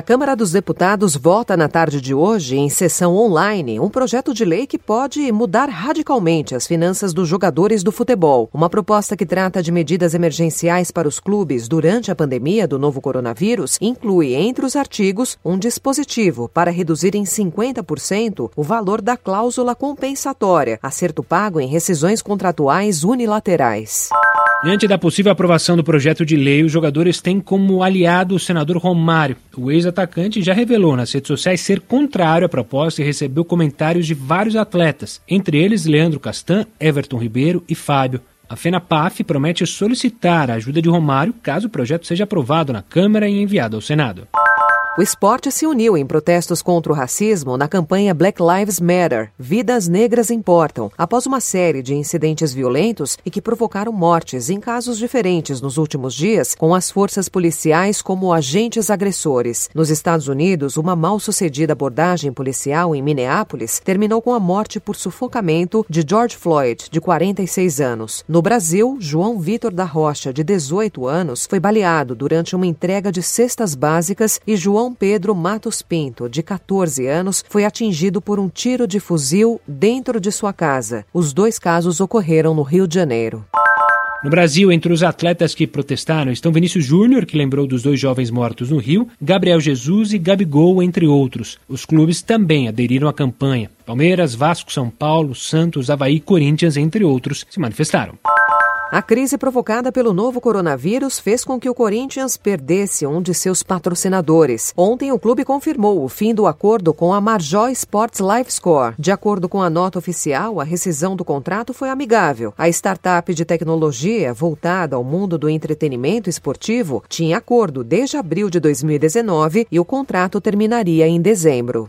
A Câmara dos Deputados vota na tarde de hoje, em sessão online, um projeto de lei que pode mudar radicalmente as finanças dos jogadores do futebol. Uma proposta que trata de medidas emergenciais para os clubes durante a pandemia do novo coronavírus inclui, entre os artigos, um dispositivo para reduzir em 50% o valor da cláusula compensatória, acerto pago em rescisões contratuais unilaterais. Diante da possível aprovação do projeto de lei, os jogadores têm como aliado o senador Romário. O ex-atacante já revelou nas redes sociais ser contrário à proposta e recebeu comentários de vários atletas, entre eles Leandro Castan, Everton Ribeiro e Fábio. A FENAPAF promete solicitar a ajuda de Romário caso o projeto seja aprovado na Câmara e enviado ao Senado. O esporte se uniu em protestos contra o racismo na campanha Black Lives Matter Vidas Negras Importam, após uma série de incidentes violentos e que provocaram mortes em casos diferentes nos últimos dias, com as forças policiais como agentes agressores. Nos Estados Unidos, uma mal-sucedida abordagem policial em Minneapolis terminou com a morte por sufocamento de George Floyd, de 46 anos. No Brasil, João Vitor da Rocha, de 18 anos, foi baleado durante uma entrega de cestas básicas e João João Pedro Matos Pinto, de 14 anos, foi atingido por um tiro de fuzil dentro de sua casa. Os dois casos ocorreram no Rio de Janeiro. No Brasil, entre os atletas que protestaram estão Vinícius Júnior, que lembrou dos dois jovens mortos no Rio, Gabriel Jesus e Gabigol, entre outros. Os clubes também aderiram à campanha. Palmeiras, Vasco, São Paulo, Santos, Havaí Corinthians, entre outros, se manifestaram. A crise provocada pelo novo coronavírus fez com que o Corinthians perdesse um de seus patrocinadores. Ontem, o clube confirmou o fim do acordo com a Marjó Sports Live Score. De acordo com a nota oficial, a rescisão do contrato foi amigável. A startup de tecnologia voltada ao mundo do entretenimento esportivo tinha acordo desde abril de 2019 e o contrato terminaria em dezembro.